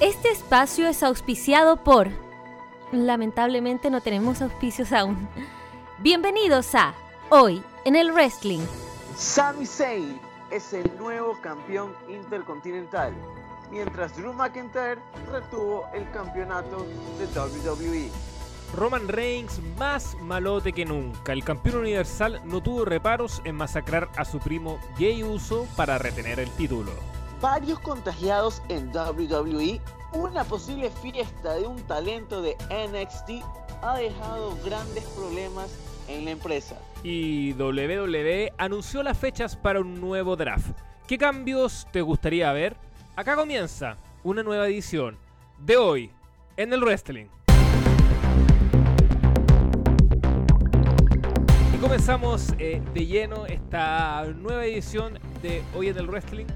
Este espacio es auspiciado por... Lamentablemente no tenemos auspicios aún. Bienvenidos a Hoy en el Wrestling. Sami Zayn es el nuevo campeón intercontinental, mientras Drew McIntyre retuvo el campeonato de WWE. Roman Reigns más malote que nunca. El campeón universal no tuvo reparos en masacrar a su primo Jey Uso para retener el título. Varios contagiados en WWE, una posible fiesta de un talento de NXT ha dejado grandes problemas en la empresa. Y WWE anunció las fechas para un nuevo draft. ¿Qué cambios te gustaría ver? Acá comienza una nueva edición de hoy en el wrestling. Y comenzamos eh, de lleno esta nueva edición Hoy en el Wrestling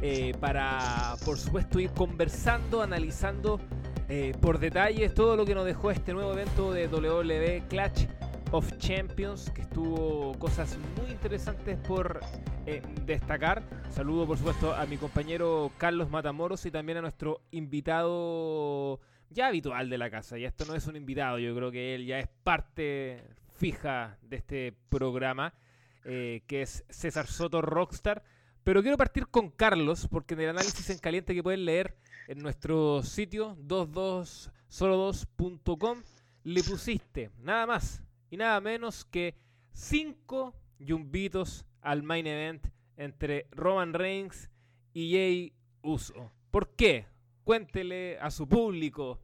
eh, para, por supuesto, ir conversando, analizando eh, por detalles todo lo que nos dejó este nuevo evento de WWE Clutch of Champions, que estuvo cosas muy interesantes por destacar. Saludo, por supuesto, a mi compañero Carlos Matamoros y también a nuestro invitado ya habitual de la casa. Y esto no es un invitado, yo creo que él ya es parte fija de este programa, eh, que es César Soto Rockstar. Pero quiero partir con Carlos, porque en el análisis en caliente que pueden leer en nuestro sitio 22solo2.com le pusiste nada más y nada menos que 5 yumbitos al main event entre Roman Reigns y Jay Uso. ¿Por qué? Cuéntele a su público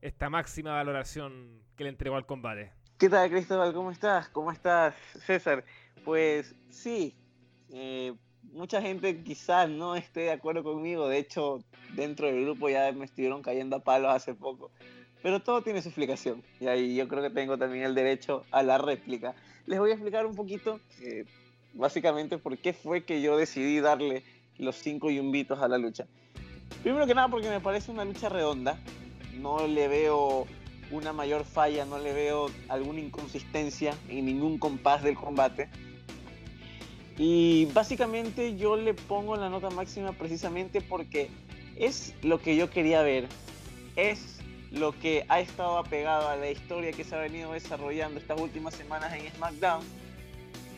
esta máxima valoración que le entregó al combate. ¿Qué tal, Cristóbal? ¿Cómo estás? ¿Cómo estás, César? Pues sí, eh, mucha gente quizás no esté de acuerdo conmigo. De hecho, dentro del grupo ya me estuvieron cayendo a palos hace poco. Pero todo tiene su explicación. Y ahí yo creo que tengo también el derecho a la réplica. Les voy a explicar un poquito, eh, básicamente, por qué fue que yo decidí darle los cinco yumbitos a la lucha. Primero que nada, porque me parece una lucha redonda. No le veo una mayor falla, no le veo alguna inconsistencia en ningún compás del combate. Y básicamente yo le pongo la nota máxima precisamente porque es lo que yo quería ver, es lo que ha estado apegado a la historia que se ha venido desarrollando estas últimas semanas en SmackDown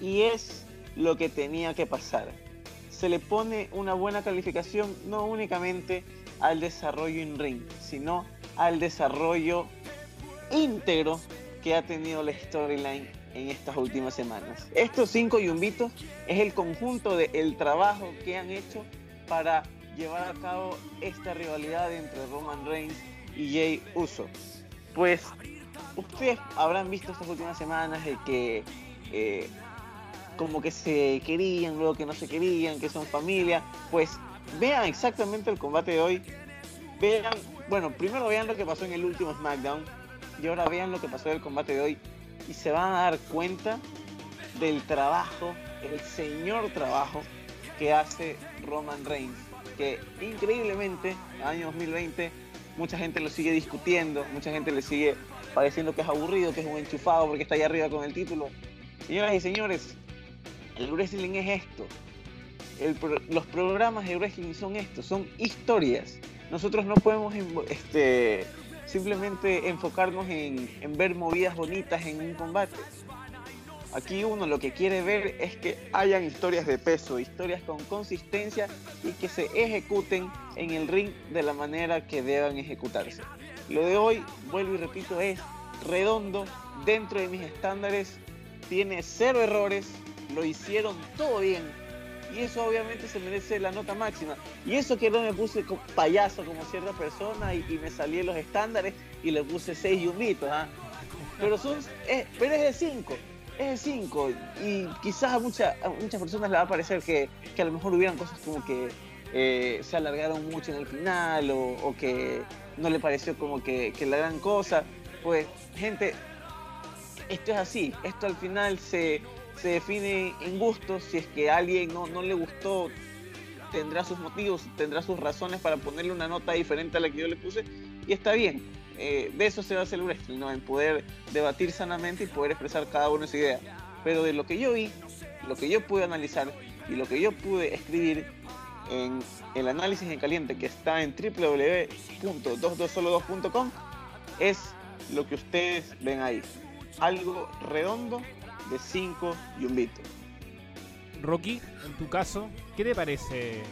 y es lo que tenía que pasar. Se le pone una buena calificación no únicamente al desarrollo en ring, sino al desarrollo íntegro que ha tenido la storyline en estas últimas semanas. Estos cinco yumbitos es el conjunto del trabajo que han hecho para llevar a cabo esta rivalidad entre Roman Reigns y Jay Uso. Pues ustedes habrán visto estas últimas semanas de que eh, como que se querían, luego que no se querían, que son familia. Pues vean exactamente el combate de hoy. Vean, bueno, primero vean lo que pasó en el último SmackDown y ahora vean lo que pasó en el combate de hoy y se van a dar cuenta del trabajo, el señor trabajo que hace Roman Reigns, que increíblemente, año 2020, mucha gente lo sigue discutiendo, mucha gente le sigue pareciendo que es aburrido, que es un enchufado porque está ahí arriba con el título. Señoras y señores, el wrestling es esto. los programas de wrestling son esto, son historias. Nosotros no podemos este, simplemente enfocarnos en, ver movidas bonitas en un combate. Aquí uno lo que quiere ver es que hayan historias de peso, historias con consistencia y que se ejecuten en el ring de la manera que deban ejecutarse. Lo de hoy, vuelvo y repito, es redondo, dentro de mis estándares, tiene cero errores, lo hicieron todo bien, y eso obviamente se merece la nota máxima. Y eso que no me puse payaso como cierta persona y, me salí en los estándares y le puse 6 yumbitos, ¿ah? Pero, son, pero es de 5, es de 5. Y quizás a, muchas a muchas personas le va a parecer que, que a lo mejor hubieran cosas como que eh, se alargaron mucho en el final o, que no le pareció como que, que la gran cosa. Pues, gente, esto es así. Esto al final se se define en gustos. Si es que a alguien no, no le gustó, tendrá sus motivos, tendrá sus razones para ponerle una nota diferente a la que yo le puse. Y está bien. Eh, de eso se va a hacer el wrestling, ¿no? En poder debatir sanamente y poder expresar cada uno su idea. Pero de lo que yo vi, lo que yo pude analizar y lo que yo pude escribir, en el análisis en caliente que está en www.22solo2.com es lo que ustedes ven ahí. Algo redondo de 5 yumbitos. Rocky, en tu caso, ¿qué te parece?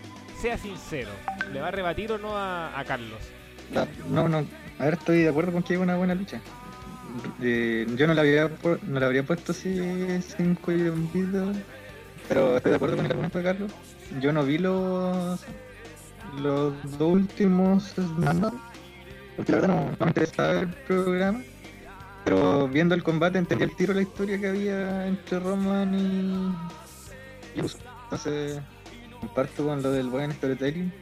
Sea sincero, ¿le va a rebatir o no a, Carlos? No, no, a ver, estoy de acuerdo con que es una buena lucha. Eh, yo no le habría no le habría puesto así 5 yumbitos, pero estoy de acuerdo con el argumento de Carlos. Yo no vi los los dos últimos porque la verdad no, me interesaba el programa. Pero viendo el combate entendí el tiro la historia que había entre Roman y, y Entonces comparto con lo del buen storytelling.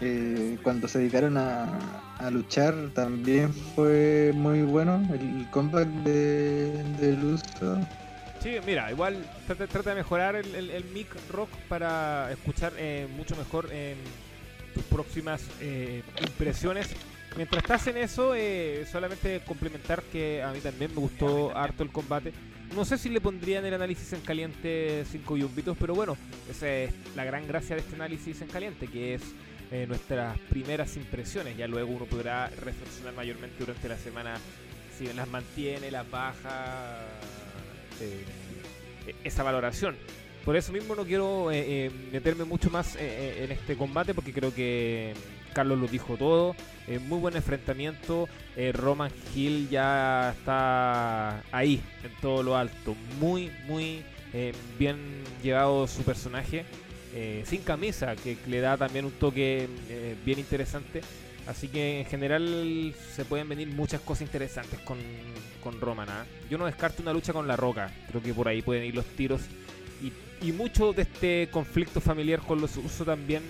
Eh, cuando se dedicaron a, a, luchar también fue muy bueno el combate de, de Uso. Sí, mira, igual trata, de mejorar el, el, mic rock para escuchar eh, mucho mejor tus próximas eh, impresiones Mientras estás en eso, eh, solamente complementar que a mí también me gustó harto el combate. No sé si le pondrían el análisis en caliente 5 yumbitos, pero bueno, esa es la gran gracia de este análisis en caliente, que es eh, nuestras primeras impresiones. Ya luego uno podrá reflexionar mayormente durante la semana si las mantiene, las baja, eh, esa valoración. Por eso mismo no quiero meterme mucho más en este combate porque creo que Carlos lo dijo todo. Eh, muy buen enfrentamiento. Eh, Roman Hill ya está ahí, en todo lo alto. Muy, muy eh, bien llevado su personaje. sin camisa, que le da también un toque bien interesante. Así que en general se pueden venir muchas cosas interesantes con, con Roman. ¿ah? Yo no descarto una lucha con La Roca. Creo que por ahí pueden ir los tiros. Y, y mucho de este conflicto familiar con los usos también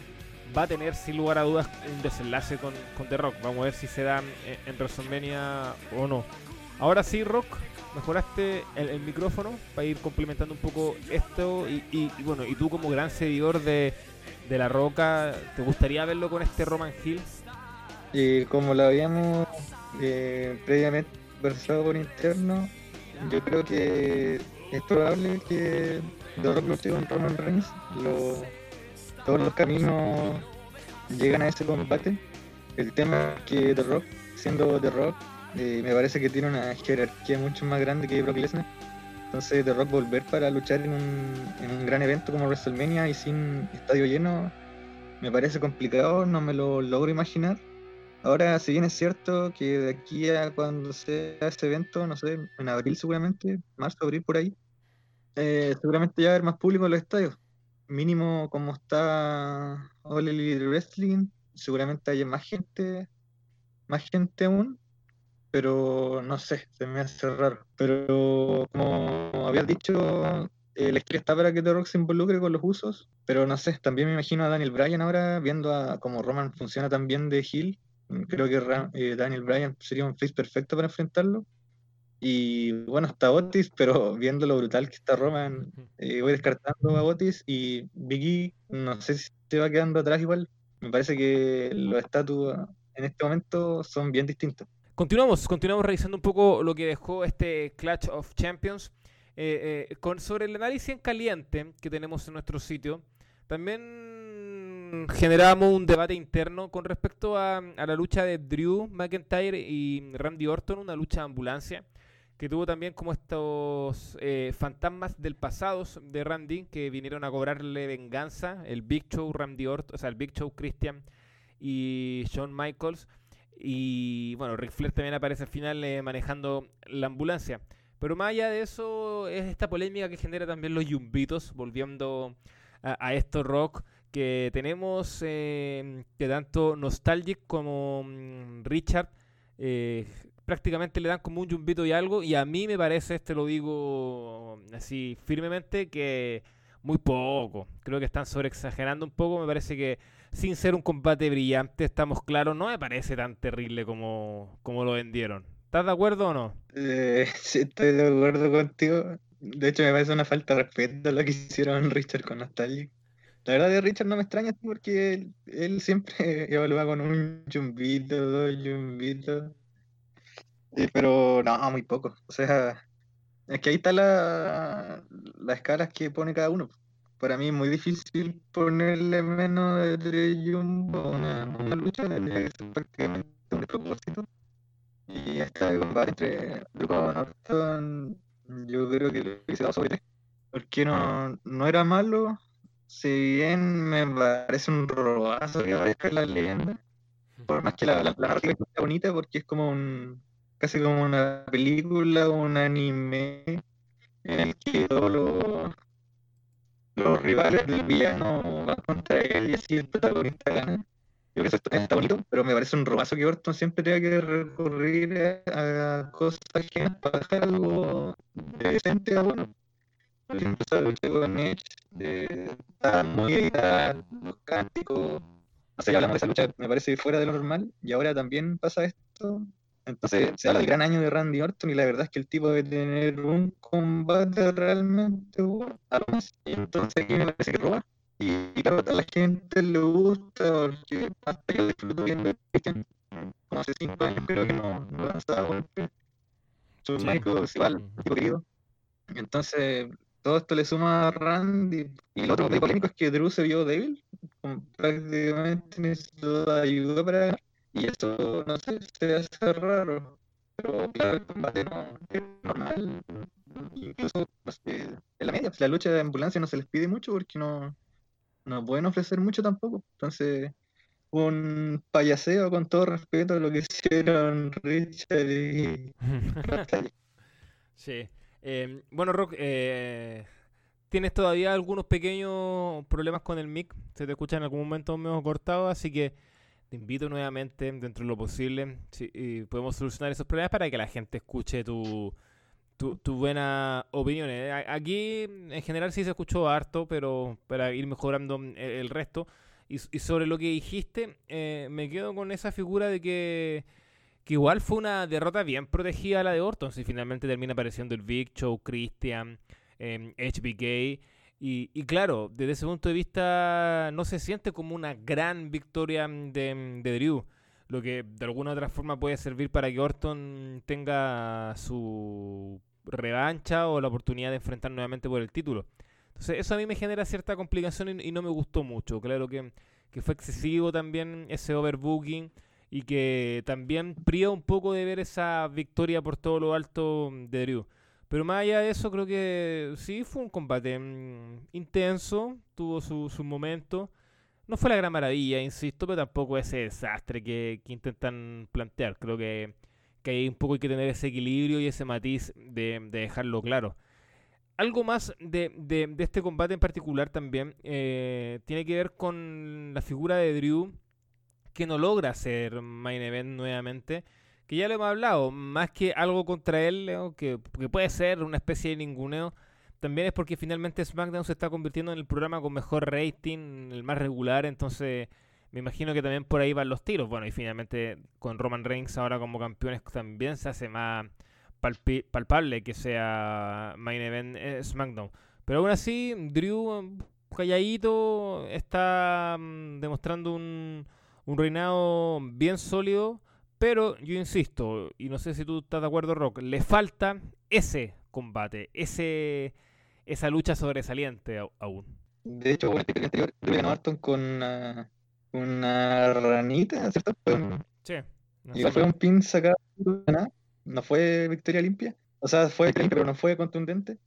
va a tener sin lugar a dudas un desenlace con, con The Rock. Vamos a ver si se dan en, WrestleMania o no. Ahora sí, Rock, mejoraste el, micrófono para ir complementando un poco esto. Y, bueno, y tú como gran seguidor de, de, La Roca, ¿te gustaría verlo con este Roman Hill? Y como lo habíamos eh, previamente conversado por interno, yo creo que es probable que The Rock luche con Roman Reigns. Lo, todos los caminos llegan a ese combate. El tema es que The Rock, siendo The Rock, eh, me parece que tiene una jerarquía mucho más grande que Brock Lesnar. Entonces The Rock volver para luchar en un, gran evento como WrestleMania y sin estadio lleno, me parece complicado, no me lo logro imaginar. Ahora, si bien es cierto que de aquí a cuando sea ese evento, no sé, en abril seguramente, marzo, abril por ahí, eh, seguramente ya va a haber más público en los estadios mínimo como está All Wrestling, seguramente hay más gente, más gente aún, pero no sé, se me hace raro. Pero como habías dicho, eh, la historia está para que The Rock se involucre con los usos, pero no sé, también me imagino a Daniel Bryan ahora viendo a cómo Roman funciona también de Hill. Creo que eh, Daniel Bryan sería un face perfecto para enfrentarlo. Y bueno, está Otis, pero viendo lo brutal que está Roman, eh, voy descartando a Otis y Vicky, no sé si se va quedando atrás igual. Me parece que los estatus en este momento son bien distintos. Continuamos, continuamos revisando un poco lo que dejó este Clash of Champions. Eh, eh, con, sobre el análisis en caliente que tenemos en nuestro sitio, también generamos un debate interno con respecto a, a la lucha de Drew McIntyre y Randy Orton, una lucha de ambulancia que tuvo también como estos eh, fantasmas del pasado de Randy que vinieron a cobrarle venganza, el Big Show Randy Orton, o sea, el Big Show Christian y Shawn Michaels. Y bueno, Ric Flair también aparece al final eh, manejando la ambulancia. Pero más allá de eso, es esta polémica que genera también los yumbitos, volviendo a, esto rock que tenemos, eh, que tanto Nostalgic como mm, Richard prácticamente le dan como un yumbito y algo. Y a mí me parece, este lo digo así firmemente, que muy poco. Creo que están sobreexagerando un poco. Me parece que sin ser un combate brillante, estamos claros, no me parece tan terrible como, como lo vendieron. ¿Estás de acuerdo o no? Eh, sí, estoy de acuerdo contigo. De hecho, me parece una falta de respeto lo que hicieron Richard con Nostalgic. La verdad de Richard no me extraña porque él, siempre evalúa con un yumbito, dos yumbitos pero no, muy poco. O sea, es que ahí está la, las escalas que pone cada uno. para mí es muy difícil ponerle menos de Jumbo a una, una lucha, tendría que ser prácticamente un propósito. Y este combate entre Luca Norton, yo creo que lo hubiese dado sobre. Porque no, no era malo, si bien me parece un robazo que aparezca en la leyenda. Por más que la, la, la está bonita porque es como un casi como una película, un anime en el que todos los, los rivales del villano van contra él y así el protagonista gana. Yo creo que eso está, bonito, pero me parece un robazo que Orton siempre tenga que recurrir a, cosas ajenas para dejar algo decente a bueno. Ejemplo, esa lucha con Edge de, muy editada, los cánticos. No hablamos de esa lucha, me parece fuera de lo normal, y ahora también pasa esto. Entonces, se habla del gran año de Randy Orton, y la verdad es que el tipo debe tener un combate realmente bueno, entonces aquí me parece que roba. Y, y claro, a la gente le gusta, porque hasta yo disfruto viendo Christian, como hace cinco años creo que no, no lanzaba golpe. Su Sí. médico es igual, un tipo querido. Entonces, todo esto le suma a Randy. Y lo otro polémico es que Drew se vio débil, prácticamente necesitó ayuda para. Y eso, no sé, se hace raro. Pero claro, el combate no es normal. Incluso no sé, en la media, la lucha de ambulancia no se les pide mucho porque no, no pueden ofrecer mucho tampoco. Entonces, un payaseo con todo respeto a lo que hicieron Richard y. Sí. Eh, bueno, Rock, eh, tienes todavía algunos pequeños problemas con el mic. Se te escucha en algún momento medio cortado, así que te invito nuevamente, dentro de lo posible, si y podemos solucionar esos problemas para que la gente escuche tu, tu, tu buena opinión. Eh, Aquí, en general, sí se escuchó harto, pero para ir mejorando el, el resto. Y, sobre lo que dijiste, eh, me quedo con esa figura de que que igual fue una derrota bien protegida la de Orton, si finalmente termina apareciendo el Big Show, Christian, eh, HBK. Y, claro, desde ese punto de vista no se siente como una gran victoria de, de Drew, lo que de alguna u otra forma puede servir para que Orton tenga su revancha o la oportunidad de enfrentar nuevamente por el título. Entonces eso a mí me genera cierta complicación y, y no me gustó mucho. Claro que, que fue excesivo también ese overbooking y que también priva un poco de ver esa victoria por todo lo alto de Drew. Pero más allá de eso, creo que sí fue un combate mm, intenso, tuvo su, su momento. No fue la gran maravilla, insisto, pero tampoco ese desastre que, que intentan plantear. Creo que, que ahí un poco hay que tener ese equilibrio y ese matiz de, de dejarlo claro. Algo más de, de- de este combate en particular también eh, tiene que ver con la figura de Drew que no logra ser main event nuevamente. Que ya lo hemos hablado, más que algo contra él, que, puede ser una especie de ninguneo, también es porque finalmente SmackDown se está convirtiendo en el programa con mejor rating, el más regular, entonces me imagino que también por ahí van los tiros. Bueno, y finalmente con Roman Reigns ahora como campeones también se hace más palpable que sea main event eh, SmackDown. Pero aún así, Drew calladito está mm, demostrando un, un reinado bien sólido, pero yo insisto, y no sé si tú estás de acuerdo, Rock, le falta ese combate, ese esa lucha sobresaliente aún. De hecho, bueno, el anterior, ganó a Orton con una, una ranita, ¿cierto? Fue un- Sí. no Igual sé. fue un pin sacado de la nada, no fue victoria limpia. O sea, fue limpia, pero no fue contundente.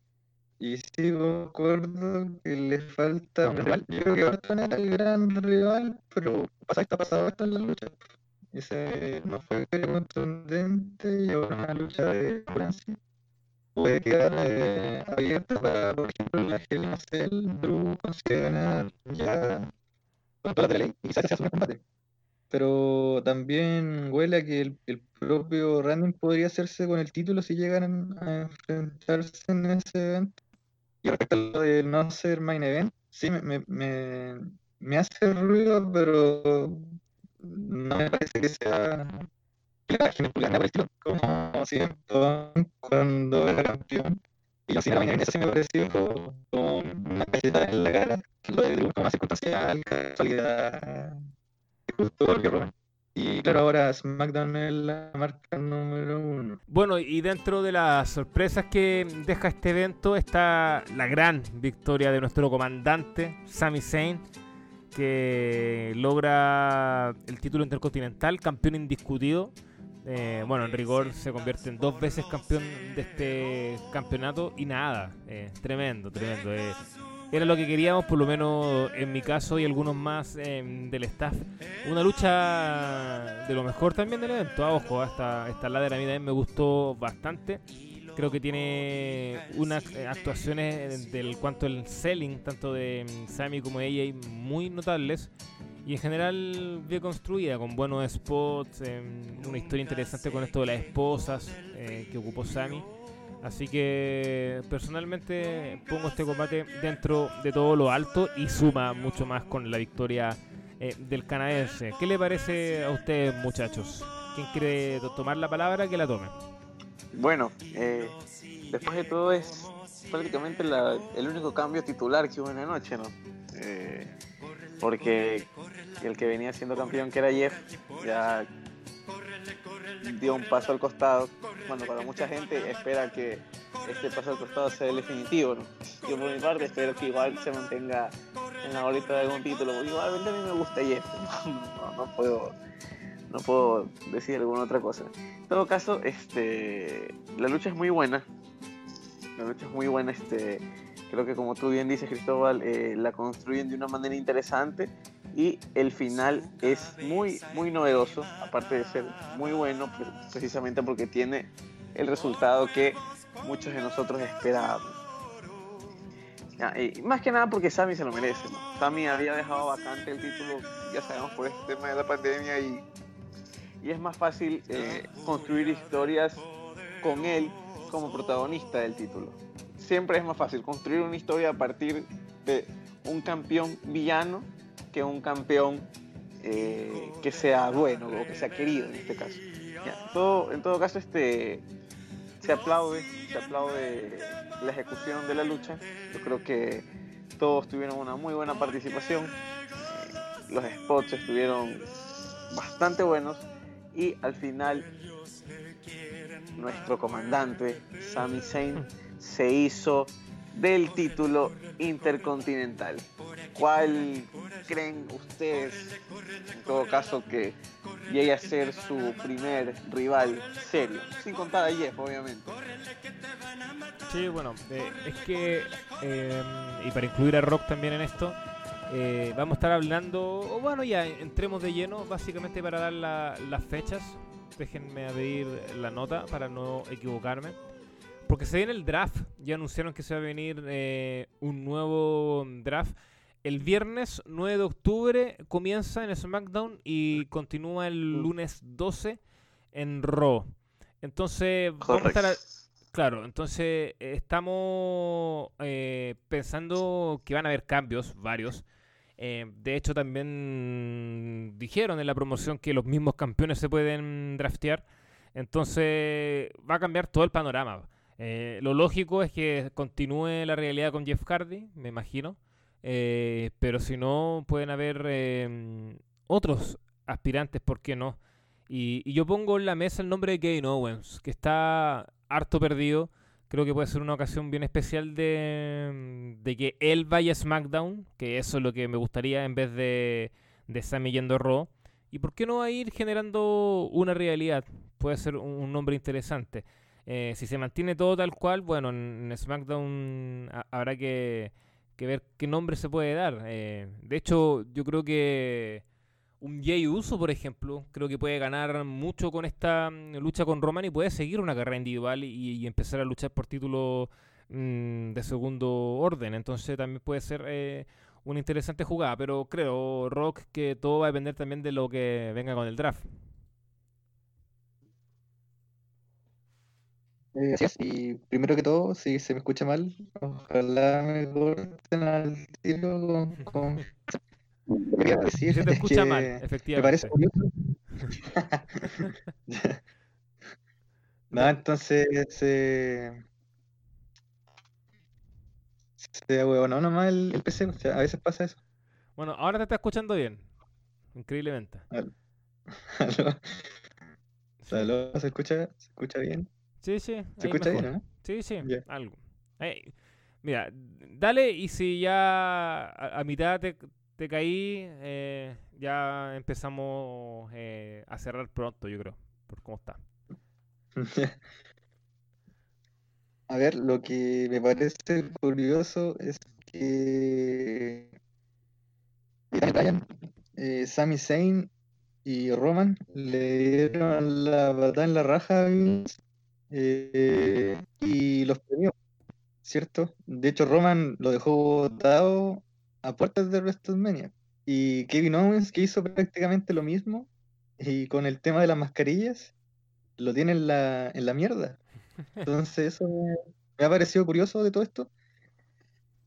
Y sí, concuerdo que le falta un rival. Yo creo que Orton era el gran rival, pero pasa que está pasado esto en la lucha. Ese no fue contundente y ahora una lucha de Francia. Puede quedar eh, abierta para, por ejemplo, la Hell Cell, Drew consigue ganar ya con toda la ley y quizás hace un combate pero también huele a que el, el propio Randy podría hacerse con el título si llegaran a enfrentarse en ese evento. Y respecto a lo de no ser main event, sí me, me, me, me hace ruido, pero no me parece que sea la por el estilo, como siento cuando era campeón. Y lo sin main event, eso sí me pareció como una cacheta en la cara, lo de como una circunstancia, casualidad Roman. Y claro, ahora SmackDown es la marca número uno. Bueno, y dentro de las sorpresas que deja este evento está la gran victoria de nuestro comandante, Sami Zayn, que logra el título intercontinental, campeón indiscutido. Eh, bueno, en rigor se convierte en dos veces campeón de este campeonato y nada, eh, tremendo, tremendo. Eh, era lo que queríamos, por lo menos en mi caso y algunos más em, del staff. Una lucha de lo mejor también del evento. Ah, ojo, esta, esta ladder a mí también me gustó bastante. Creo que tiene unas eh, actuaciones del cuanto el selling, tanto de em, Sammy como de ella, muy notables. Y en general bien construida, con buenos spots, em, una historia interesante con esto de las esposas eh, que ocupó Sammy. Así que personalmente pongo este combate dentro de todo lo alto y suma mucho más con la victoria eh, del canadiense. ¿Qué le parece a ustedes muchachos? ¿Quién quiere tomar la palabra? Que la tome. Bueno, eh, después de todo es prácticamente el único cambio titular que hubo en la noche, ¿no? Eh, porque el que venía siendo campeón, que era Jeff, ya dio un paso al costado. Bueno, para mucha gente espera que este paso al costado sea el definitivo. Yo por mi parte espero que igual se mantenga en la bolita de algún título. Igualmente a mí me gusta y No, no, puedo no puedo decir alguna otra cosa. En todo caso, este la lucha es muy buena. La lucha es muy buena, este creo que como tú bien dices Cristóbal, eh, la construyen de una manera interesante y el final es muy, muy novedoso, aparte de ser muy bueno, precisamente porque tiene el resultado que muchos de nosotros esperábamos. y más que nada porque Sammy se lo merece. ¿no? Sammy había dejado vacante el título, ya sabemos, por este tema de la pandemia y, y es más fácil eh, construir historias con él como protagonista del título. Siempre es más fácil construir una historia a partir de un campeón villano que un campeón eh, que sea bueno o que sea querido en este caso. en, todo, caso, este, se aplaude, se aplaude la ejecución de la lucha. Yo creo que todos tuvieron una muy buena participación. Los spots estuvieron bastante buenos y al final nuestro comandante Sami Zayn se hizo del título intercontinental. ¿Cuál creen ustedes, en todo caso, que llegue a ser su primer rival serio? Sin contar a Jeff, obviamente. Sí, bueno, eh, es que, eh, y para incluir a Rock también en esto, eh, vamos a estar hablando, o bueno, ya entremos de lleno, básicamente para dar las fechas. Déjenme abrir la nota para no equivocarme. Porque se viene el draft. Ya anunciaron que se va a venir eh, un nuevo draft. El viernes 9 de octubre comienza en SmackDown y continúa el lunes 12 en Raw. Entonces, vamos a estar. claro, entonces estamos eh, pensando que van a haber cambios, varios. Eh, de hecho, también dijeron en la promoción que los mismos campeones se pueden draftear. Entonces, va a cambiar todo el panorama. Eh, lo lógico es que continúe la realidad con Jeff Hardy, me imagino. Eh, pero si no, pueden haber em, otros aspirantes, ¿por qué no? Y, yo pongo en la mesa el nombre de Kevin Owens, que está harto perdido. Creo que puede ser una ocasión bien especial de, que él vaya a SmackDown, que eso es lo que me gustaría en vez de, de Sammy yendo a Raw. ¿Y por qué no va a ir generando una realidad? Puede ser un nombre interesante. Eh, si se mantiene todo tal cual, bueno, en, SmackDown habrá que, ver qué nombre se puede dar. Eh, de hecho, yo creo que un Jay Uso, por ejemplo, creo que puede ganar mucho con esta mm, lucha con Roman y puede seguir una carrera individual y, empezar a luchar por título mm, de segundo orden. Entonces también puede ser eh, una interesante jugada, pero creo, Rock, que todo va a depender también de lo que venga con el draft. Eh, y primero que todo, si se me escucha mal, ojalá me corten al tiro con. Decir se te escucha mal, efectivamente. Me parece curioso. no, entonces se. Se no nomás el, el PC, a veces pasa eso. Bueno, ahora te está escuchando bien. Increíblemente. ¿Aló? ¿Aló? ¿Se escucha, ¿Se escucha bien? Sí, sí. ¿Se escucha mejor. bien, no? Sí, sí, Ya. algo. Mira, dale y si ya a, a mitad te, te caí, eh, ya empezamos eh, a cerrar pronto, yo creo, por cómo está. A ver, lo que me parece curioso es que Bryan, eh, Sami Zayn y Roman le dieron la patada en la raja eh, y los premió, ¿cierto? De hecho, Roman lo dejó botado a puertas de WrestleMania. Y Kevin Owens, que hizo prácticamente lo mismo, y con el tema de las mascarillas, lo tiene en la, en la mierda. Entonces, eso me, ha parecido curioso de todo esto.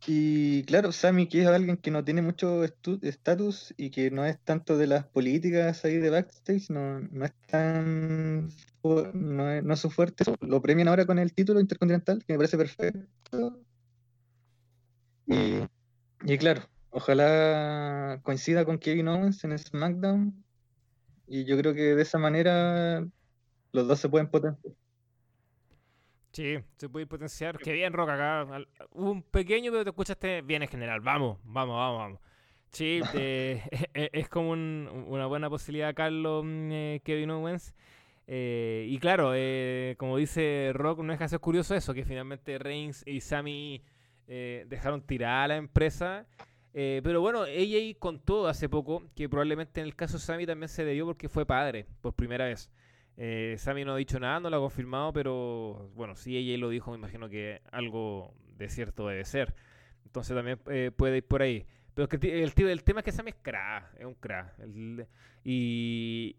Y claro, Sammy, que es alguien que no tiene mucho estatus y que no es tanto de las políticas ahí de backstage, no, no es tan. No es, no es su fuerte. Lo premian ahora con el título intercontinental, que me parece perfecto. Y, y claro, ojalá coincida con Kevin Owens en SmackDown. Y yo creo que de esa manera los dos se pueden potenciar. Sí, se puede potenciar. Qué bien, Rock, acá. Hubo un pequeño, pero te escuchaste bien en general. Vamos, vamos, vamos, vamos. Sí, eh, e- es como un- una buena posibilidad, Carlos mm, eh, Kevin Owens. Eh, y claro, eh, como dice Rock, no es que sea curioso eso, que finalmente Reigns y Sammy eh, dejaron tirada a la empresa. Eh, pero bueno, AJ contó hace poco que probablemente en el caso Sammy también se debió porque fue padre por primera vez. Eh, Sammy no ha dicho nada, no lo ha confirmado, pero bueno, si ella lo dijo, me imagino que algo de cierto debe ser. Entonces también eh, puede ir por ahí. Pero el, tema es que Sammy es crack, es un crack. Y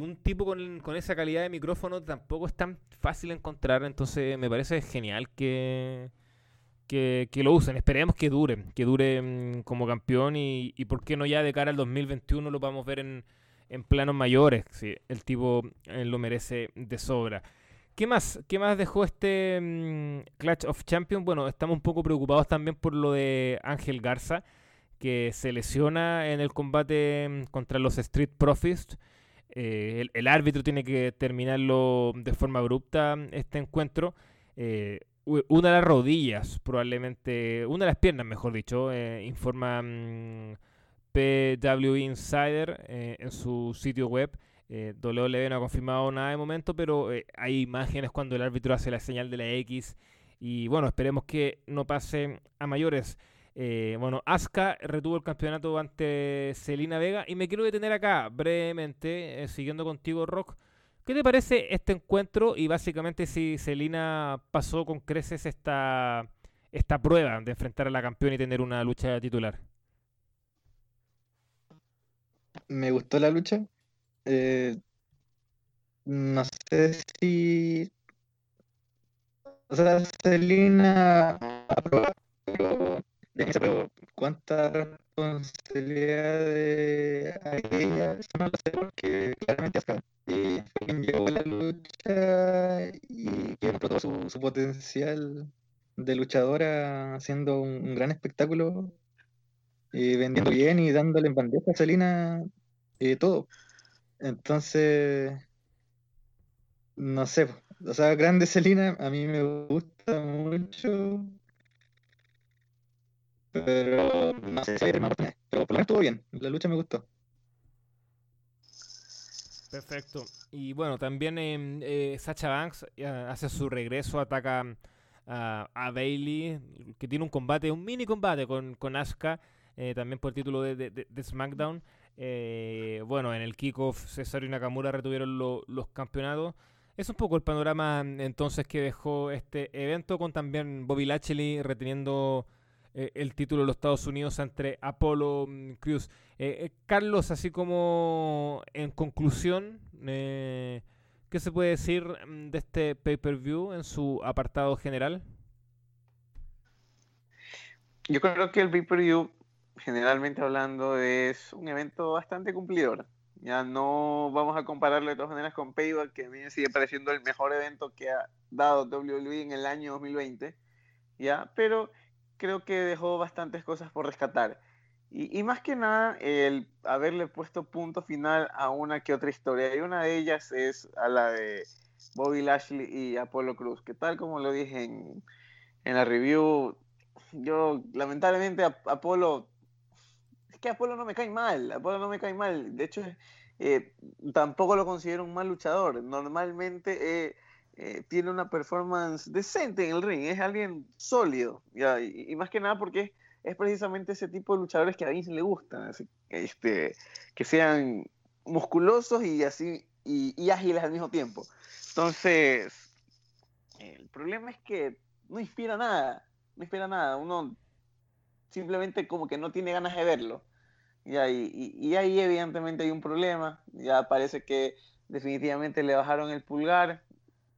un tipo con, con esa calidad de micrófono tampoco es tan fácil encontrar, entonces me parece genial que, que, que lo usen. Esperemos que dure, que dure mm, como campeón y, y por qué no ya de cara al 2021 lo a ver en, en planos mayores. Sí, el tipo eh, lo merece de sobra. ¿Qué más? ¿Qué más dejó este mm, Clash of Champions? Bueno, estamos un poco preocupados también por lo de Ángel Garza, que se lesiona en el combate mm, contra los Street Profits. Eh, el, árbitro tiene que terminarlo de forma abrupta este encuentro. Eh, una de las rodillas, probablemente, una de las piernas, mejor dicho, eh, informa mm, PW Insider eh, en su sitio web. Eh, no ha confirmado nada de momento, pero eh, hay imágenes cuando el árbitro hace la señal de la X. Y bueno, esperemos que no pase a mayores. Bueno, Asuka retuvo el campeonato ante Celina Vega. Y me quiero detener acá brevemente, siguiendo contigo, Rock. ¿Qué te parece este encuentro? Y básicamente si Celina pasó con creces esta, esta prueba de enfrentar a la campeona y tener una lucha titular. Me gustó la lucha. Eh, no sé si. O sea, Celina aprobó, pero, ¿cuánta responsabilidad de ella? No lo sé porque claramente Asuka llevó la lucha y que explotó su, su potencial de luchadora haciendo un, un gran espectáculo, eh, vendiendo bien y dándole en bandeja a Celina eh, todo. Entonces, no sé, o sea, Grande Celina a mí me gusta mucho, pero no sé si hay más. Pero por lo menos estuvo bien, la lucha me gustó. Perfecto. Y bueno, también em, eh, Sacha Banks eh, hace su regreso, ataca a, a Bailey, que tiene un combate, un mini combate con, con Asuka, eh, también por el título de, de- SmackDown. Eh, bueno, en el kickoff Cesaro y Nakamura retuvieron lo- los campeonatos. Es un poco el panorama mm, entonces que dejó este evento con también Bobby Lashley reteniendo eh, el título de los Estados Unidos entre Apollo mm, Crews. Eh, eh, Carlos, así como en conclusión, eh, ¿qué se puede decir mm, de este pay-per-view en su apartado general? Yo creo que el pay-per-view, generalmente hablando, es un evento bastante cumplidor. Ya no vamos a compararlo de todas maneras con Payback, que a mí me sigue pareciendo el mejor evento que ha dado WWE en el año 2020. Ya, pero creo que dejó bastantes cosas por rescatar. Y, más que nada, el haberle puesto punto final a una que otra historia. Y una de ellas es a la de Bobby Lashley y Apolo Cruz, que tal como lo dije en, en la review, yo lamentablemente Apolo, es que Apolo no me cae mal, Apolo no me cae mal. De hecho, eh, tampoco lo considero un mal luchador. Normalmente eh, eh, tiene una performance decente en el ring, es alguien sólido. Y, más que nada porque es, precisamente ese tipo de luchadores que a mí le gustan, este, que sean musculosos y así y, ágiles al mismo tiempo. Entonces, el problema es que no inspira nada, no inspira nada. Uno simplemente como que no tiene ganas de verlo. Y ahí, y, ahí evidentemente hay un problema. Ya parece que definitivamente le bajaron el pulgar.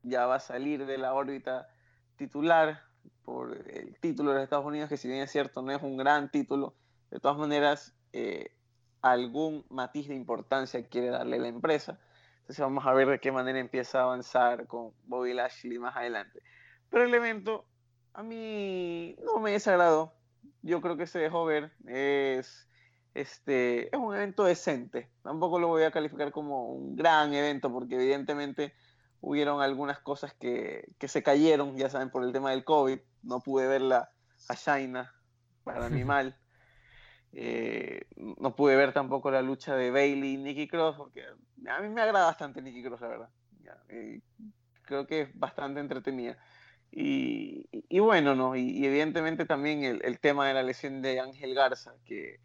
Ya va a salir de la órbita titular por el título de los Estados Unidos, que si bien es cierto no es un gran título, de todas maneras eh, algún matiz de importancia quiere darle la empresa. Entonces vamos a ver de qué manera empieza a avanzar con Bobby Lashley más adelante. Pero el evento a mí no me desagradó. Yo creo que se dejó ver. Es este, es un evento decente. Tampoco lo voy a calificar como un gran evento porque evidentemente hubieron algunas cosas que, se cayeron, ya saben, por el tema del COVID. No pude verla a China, para mi mal. Eh, no pude ver tampoco la lucha de Bailey y Nikki Cross, porque a mí me agrada bastante Nikki Cross, la verdad. creo que es bastante entretenida. Y, bueno, ¿no? Y, evidentemente también el, el, tema de la lesión de Ángel Garza, que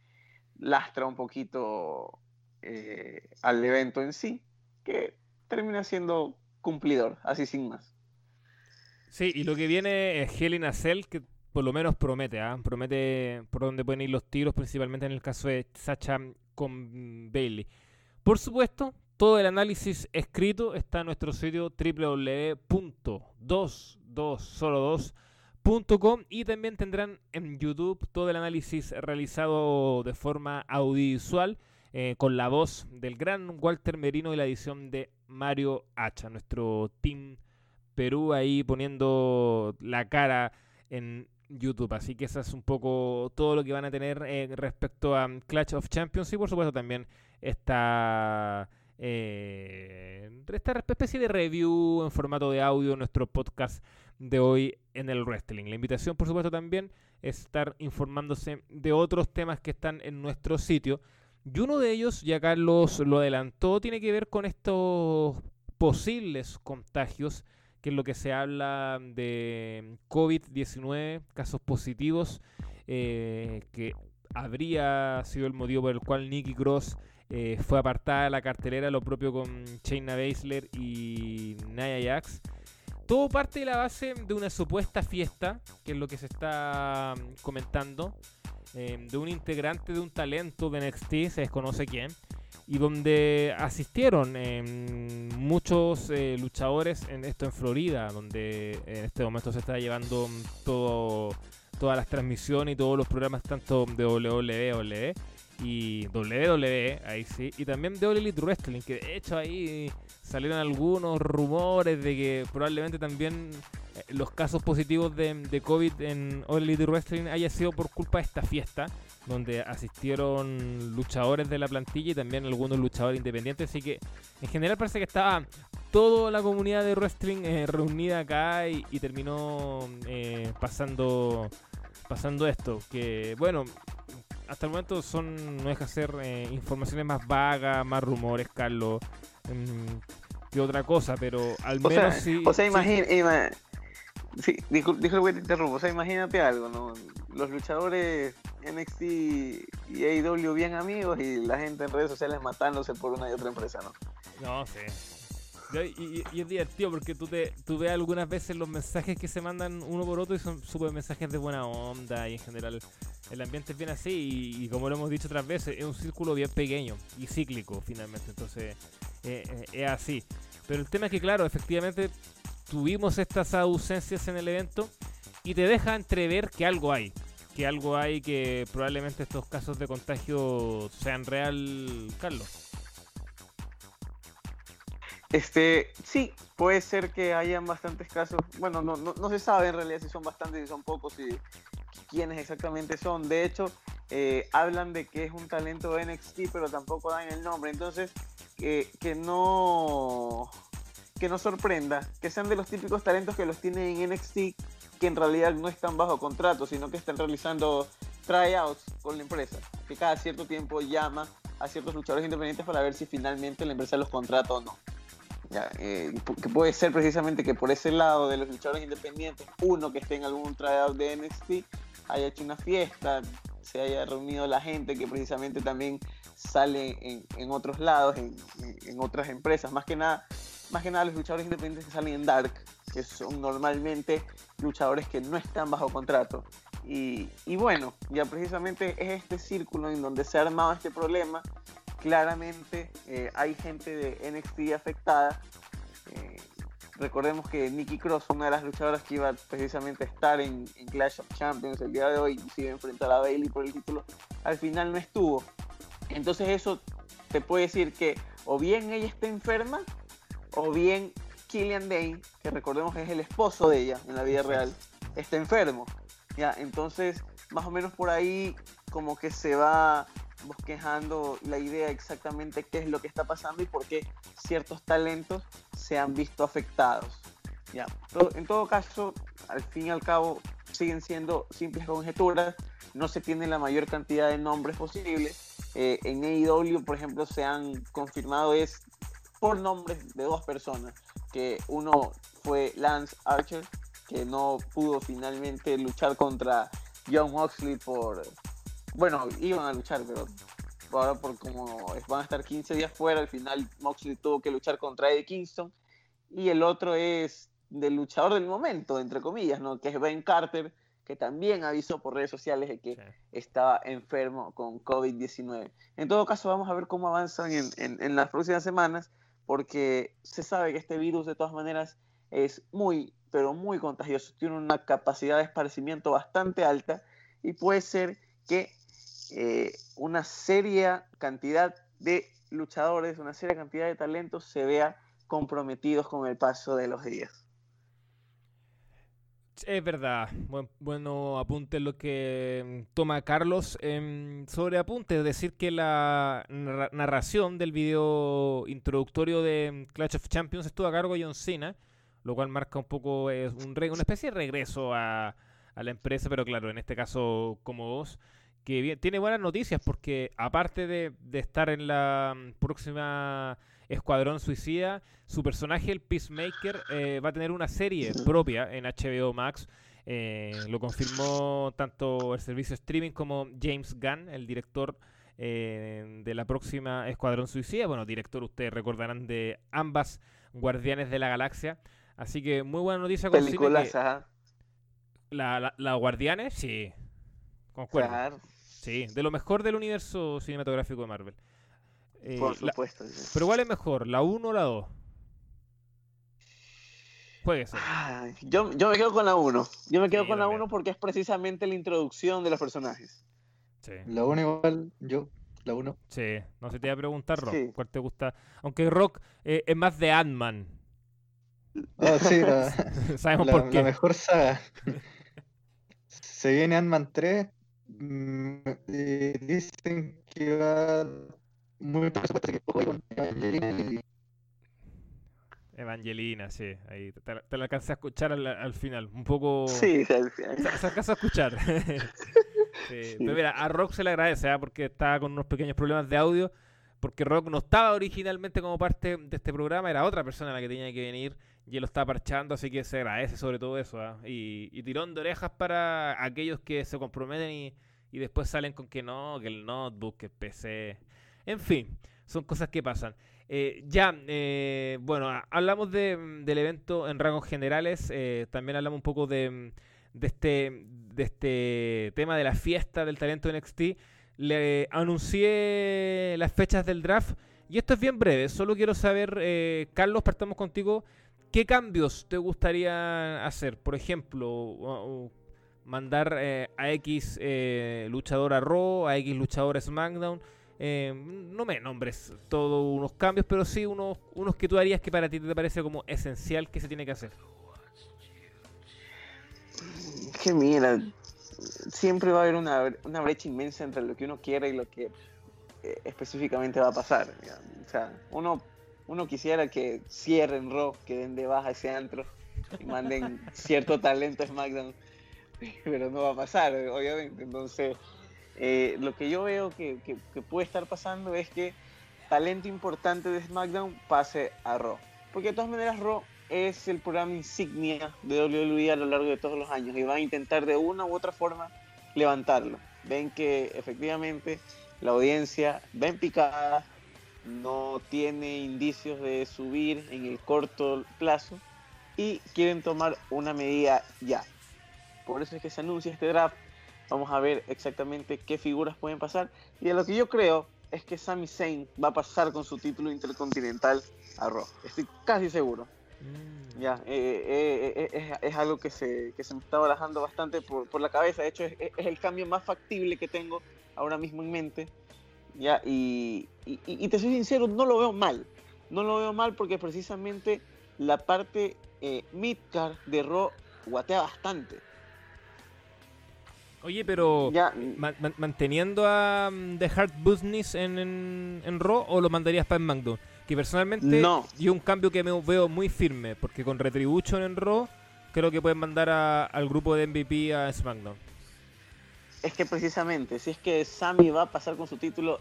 lastra un poquito eh, al evento en sí, que termina siendo cumplidor, así sin más. Sí, y lo que viene es Helen Cell, que por lo menos promete, ¿ah? promete por dónde pueden ir los tiros, principalmente en el caso de Sacha con Bailey. Por supuesto, todo el análisis escrito está en nuestro sitio www.22solo2 y también tendrán en YouTube todo el análisis realizado de forma audiovisual eh, con la voz del gran Walter Merino y la edición de Mario Hacha, nuestro team Perú ahí poniendo la cara en YouTube. Así que eso es un poco todo lo que van a tener eh, respecto a Clash of Champions y por supuesto también esta, eh, esta especie de review en formato de audio en nuestro podcast de hoy en el wrestling. La invitación, por supuesto, también es estar informándose de otros temas que están en nuestro sitio. Y uno de ellos, ya Carlos lo adelantó, tiene que ver con estos posibles contagios, que es lo que se habla de COVID-19, casos positivos, eh, que habría sido el motivo por el cual Nicky Cross eh, fue apartada de la cartelera, lo propio con Shayna Baszler y Nia Jax. Todo parte de la base de una supuesta fiesta, que es lo que se está mm, comentando, em, de un integrante de un talento de NXT, se desconoce quién, y donde asistieron em, muchos eh, luchadores en esto en Florida, donde en este momento se está llevando mm, todo, todas las transmisiones y todos los programas tanto de WWE, y WWE, ahí sí, y también de All Elite Wrestling, que de hecho ahí salieron algunos rumores de que probablemente también eh, los casos positivos de, de COVID en All Elite Wrestling haya sido por culpa de esta fiesta, donde asistieron luchadores de la plantilla y también algunos luchadores independientes, así que en general parece que estaba toda la comunidad de wrestling eh, reunida acá y, terminó eh, pasando pasando esto, que bueno, hasta el momento son no deja ser eh, informaciones más vagas, más rumores, Carlos, em, que otra cosa, pero al menos sí. O sea, imagina, sí, dijo, dijo que te interrumpo, o sea, imagínate algo, ¿no? Los luchadores NXT y AEW bien amigos y la gente en redes sociales matándose por una y otra empresa, ¿no? No, sé. Y, es divertido porque tú, te, tú ves algunas veces los mensajes que se mandan uno por otro y son súper mensajes de buena onda y en general el ambiente es bien así y, como lo hemos dicho otras veces, es un círculo bien pequeño y cíclico finalmente, entonces eh, eh, es así. Pero el tema es que claro, efectivamente tuvimos estas ausencias en el evento y te deja entrever que algo hay, que algo hay que probablemente estos casos de contagio sean real, Carlos. Este, sí, puede ser que hayan bastantes casos. Bueno, no, no, no, se sabe en realidad si son bastantes, si son pocos, y quiénes exactamente son. De hecho, eh, hablan de que es un talento de NXT, pero tampoco dan el nombre. Entonces, que no que no sorprenda, que sean de los típicos talentos que los tienen en NXT, que en realidad no están bajo contrato, sino que están realizando tryouts con la empresa, que cada cierto tiempo llama a ciertos luchadores independientes para ver si finalmente la empresa los contrata o no. Eh, que puede ser precisamente que por ese lado de los luchadores independientes, uno que esté en algún tryout de NXT haya hecho una fiesta, se haya reunido la gente que precisamente también sale en, otros lados, en, en, otras empresas. Más que nada, más que nada los luchadores independientes que salen en Dark, que son normalmente luchadores que no están bajo contrato. Y, bueno, ya precisamente es este círculo en donde se ha armado este problema. Claramente eh, hay gente de NXT afectada. Eh, recordemos que Nikki Cross, una de las luchadoras que iba precisamente a estar en, Clash of Champions el día de hoy, inclusive enfrentar a Bailey por el título, al final no estuvo. Entonces eso te puede decir que o bien ella está enferma o bien Killian Dane, que recordemos que es el esposo de ella en la vida real, está enfermo. Ya, entonces, más o menos por ahí como que se va bosquejando la idea exactamente qué es lo que está pasando y por qué ciertos talentos se han visto afectados. Ya, en todo caso, al fin y al cabo, siguen siendo simples conjeturas, no se tiene la mayor cantidad de nombres posibles. Eh, en AEW, por ejemplo, se han confirmado es por nombres de dos personas, que uno fue Lance Archer, que no pudo finalmente luchar contra John Moxley por... Bueno, iban a luchar, pero ahora por como van a estar 15 días fuera, al final Moxley tuvo que luchar contra Eddie Kingston. Y el otro es del luchador del momento, entre comillas, ¿no? que es Ben Carter, que también avisó por redes sociales de que estaba enfermo con COVID-19. En todo caso, vamos a ver cómo avanzan en, en las próximas semanas porque se sabe que este virus de todas maneras es muy, pero muy contagioso, tiene una capacidad de esparcimiento bastante alta y puede ser que eh, una seria cantidad de luchadores, una seria cantidad de talentos se vea comprometidos con el paso de los días. Es verdad, bueno apunte lo que mm, toma Carlos. Em, sobre apunte, es decir que la narración del video introductorio de mm, Clash of Champions estuvo a cargo de John Cena, lo cual marca un poco es un una especie de regreso a, la empresa, pero claro, en este caso como vos, que tiene buenas noticias porque aparte de, de estar en la mm, próxima Escuadrón Suicida, su personaje, el Peacemaker, eh, va a tener una serie propia en HBO Max. Eh, lo confirmó tanto el servicio streaming como James Gunn, el director eh, de la próxima Escuadrón Suicida. Bueno, director, ustedes recordarán de ambas Guardianes de la Galaxia. Así que muy buena noticia con Películas, la, la, Guardianes, sí. Concuerdo. Sí, de lo mejor del universo cinematográfico de Marvel. Eh, Por supuesto. Pero ¿cuál es mejor, la 1 o la 2? Jueguese. yo, yo me quedo con la 1. Yo me quedo con la 1 porque es precisamente la introducción de los personajes. Sí. La 1 igual, yo, la 1. Sí, no se te iba a preguntar, Rock, ¿cuál te gusta? Aunque Rock eh, es más de Ant-Man. Oh, sí, sabemos por qué. La mejor saga. se viene Ant-Man 3. Mm, dicen que va muy Evangelina. Evangelina, sí, ahí te, la alcancé a escuchar al, final, un poco... Sí, se, se alcanza a escuchar. Pero mira, a Rock se le agradece, ¿eh? porque estaba con unos pequeños problemas de audio, porque Rock no estaba originalmente como parte de este programa, era otra persona la que tenía que venir y él lo estaba parchando, así que se agradece sobre todo eso. ¿eh? Y, y tirón de orejas para aquellos que se comprometen y, y después salen con que no, que el notebook, que el PC en fin, son cosas que pasan. Eh, ya, eh, bueno, hablamos del evento en rangos generales, eh, también hablamos un poco de, este, de este tema de la fiesta del talento NXT. Le anuncié las fechas del draft y esto es bien breve, solo quiero saber, Carlos, partamos contigo, ¿qué cambios te gustaría hacer? Por ejemplo, mandar a X luchador a Raw, a X luchador a SmackDown eh, no me nombres todos unos cambios, pero sí unos, unos que tú harías que para ti te parece como esencial que se tiene que hacer. Que mira, siempre va a haber una, una, brecha inmensa entre lo que uno quiere y lo que eh, específicamente va a pasar. O sea, uno, uno quisiera que cierren Raw, que den de baja ese antro y manden cierto talento a SmackDown, pero no va a pasar, obviamente. Entonces, eh, lo que yo veo que, que, puede estar pasando es que talento importante de SmackDown pase a Raw. Porque de todas maneras Raw es el programa insignia de WWE a lo largo de todos los años y van a intentar de una u otra forma levantarlo. Ven que efectivamente la audiencia ven picada, no tiene indicios de subir en el corto plazo y quieren tomar una medida ya. Por eso es que se anuncia este draft. Vamos a ver exactamente qué figuras pueden pasar. Y de lo que yo creo es que Sami Zayn va a pasar con su título intercontinental a Raw. Estoy casi seguro. Mm. Ya, eh, eh, eh, es, algo que se, que se me está barajando bastante por, por la cabeza. De hecho, es, el cambio más factible que tengo ahora mismo en mente. Ya, y, y, te soy sincero, no lo veo mal. No lo veo mal porque precisamente la parte midcard de Raw guatea bastante. Oye, pero ¿manteniendo a mm, The Hard Business en, en, en, Raw o lo mandarías para SmackDown? Que personalmente no. y un cambio que me veo muy firme, porque con Retribution en Raw creo que pueden mandar al grupo de MVP a SmackDown. Es que precisamente, si es que Sammy va a pasar con su título,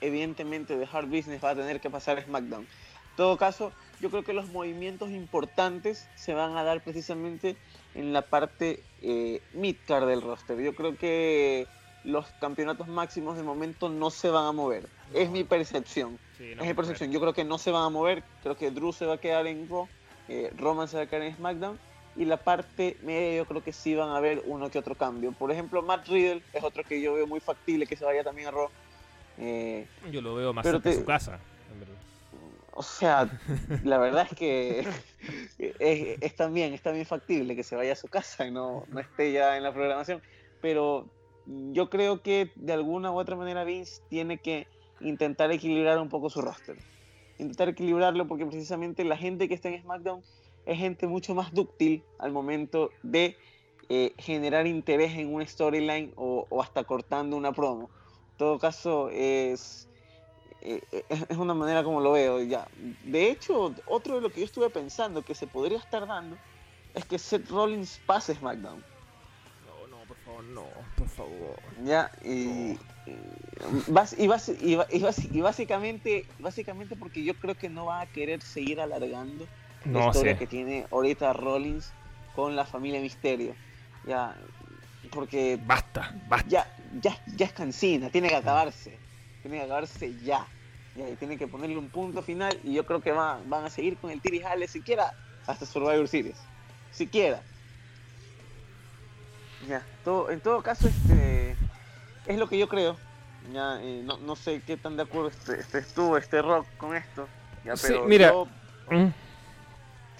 evidentemente The Hard Business va a tener que pasar a SmackDown. En todo caso, yo creo que los movimientos importantes se van a dar precisamente en la parte eh, midcard del roster. Yo creo que los campeonatos máximos de momento no se van a mover. Es mi percepción. es mi percepción. Yo creo que no se van a mover. Creo que Drew se va a quedar en Raw. Eh, Roman se va a quedar en SmackDown. Y la parte media yo creo que sí van a haber uno que otro cambio. Por ejemplo, Matt Riddle es otro que yo veo muy factible que se vaya también a Raw. Eh, yo lo veo más en su casa. O sea, la verdad es que es, también, es también factible que se vaya a su casa y no, no esté ya en la programación. Pero yo creo que de alguna u otra manera Vince tiene que intentar equilibrar un poco su roster. Intentar equilibrarlo porque precisamente la gente que está en SmackDown es gente mucho más dúctil al momento de eh, generar interés en una storyline o, o, hasta cortando una promo. En todo caso, es, eh, eh, es una manera como lo veo ya. De hecho, otro de lo que yo estuve pensando que se podría estar dando es que Seth Rollins pase SmackDown. No, no, por favor, no, por favor. Ya, y, y, básicamente, básicamente porque yo creo que no va a querer seguir alargando la historia que tiene ahorita Rollins con la familia Misterio. Ya, porque... Basta, basta. Ya, ya, ya es cansina, tiene que acabarse. Tiene que acabarse ya. Y tienen que ponerle un punto final y yo creo que van, van a seguir con el Tiri Hale siquiera hasta Survivor Series. Siquiera. Ya, todo, en todo caso, este es lo que yo creo. Ya, eh, no, no, sé qué tan de acuerdo este, este estuvo este rock con esto. Ya, pero sí, mira. Yo, ¿Mm?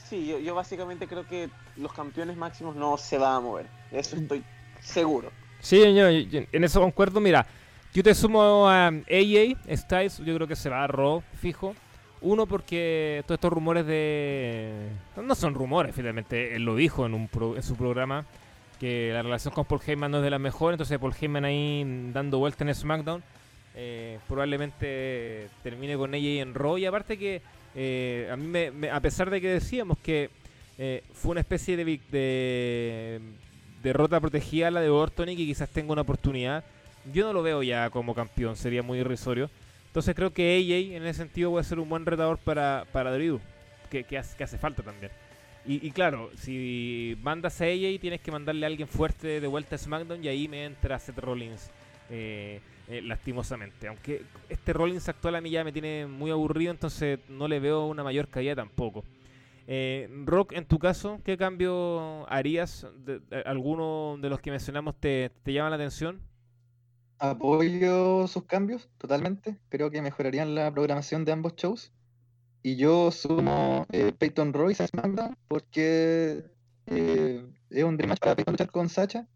Sí, yo, yo básicamente creo que los campeones máximos no se van a mover. Eso estoy seguro. Sí, yo, en eso concuerdo. Mira, yo te sumo a AA Styles, yo creo que se va a Raw, fijo. Uno porque todos estos rumores de... No son rumores, finalmente. Él lo dijo en, un en su programa, que la relación con Paul Heyman no es de las mejores, entonces Paul Heyman ahí dando vuelta en SmackDown. Eh, probablemente termine con ella en Raw. Y aparte que eh, a mí, a pesar de que decíamos que eh, fue una especie de, de derrota protegida la de Orton y que quizás tenga una oportunidad yo no lo veo ya como campeón, sería muy irrisorio. Entonces creo que AJ en ese sentido puede ser un buen retador para, para Drew, que, que hace falta también. Y, claro, si mandas a AJ tienes que mandarle a alguien fuerte de vuelta a SmackDown y ahí me entra Seth Rollins. Eh, eh, lastimosamente. Aunque este Rollins actual a mí ya me tiene muy aburrido, entonces no le veo una mayor caída tampoco. Eh, Rock, en tu caso, ¿qué cambio harías? ¿Alguno de los que mencionamos te, te llama la atención? Apoyo sus cambios totalmente. Creo que mejorarían la programación de ambos shows. Y yo sumo eh, Peyton Royce a SmackDown porque eh, es un dream para Peyton luchar con Sacha.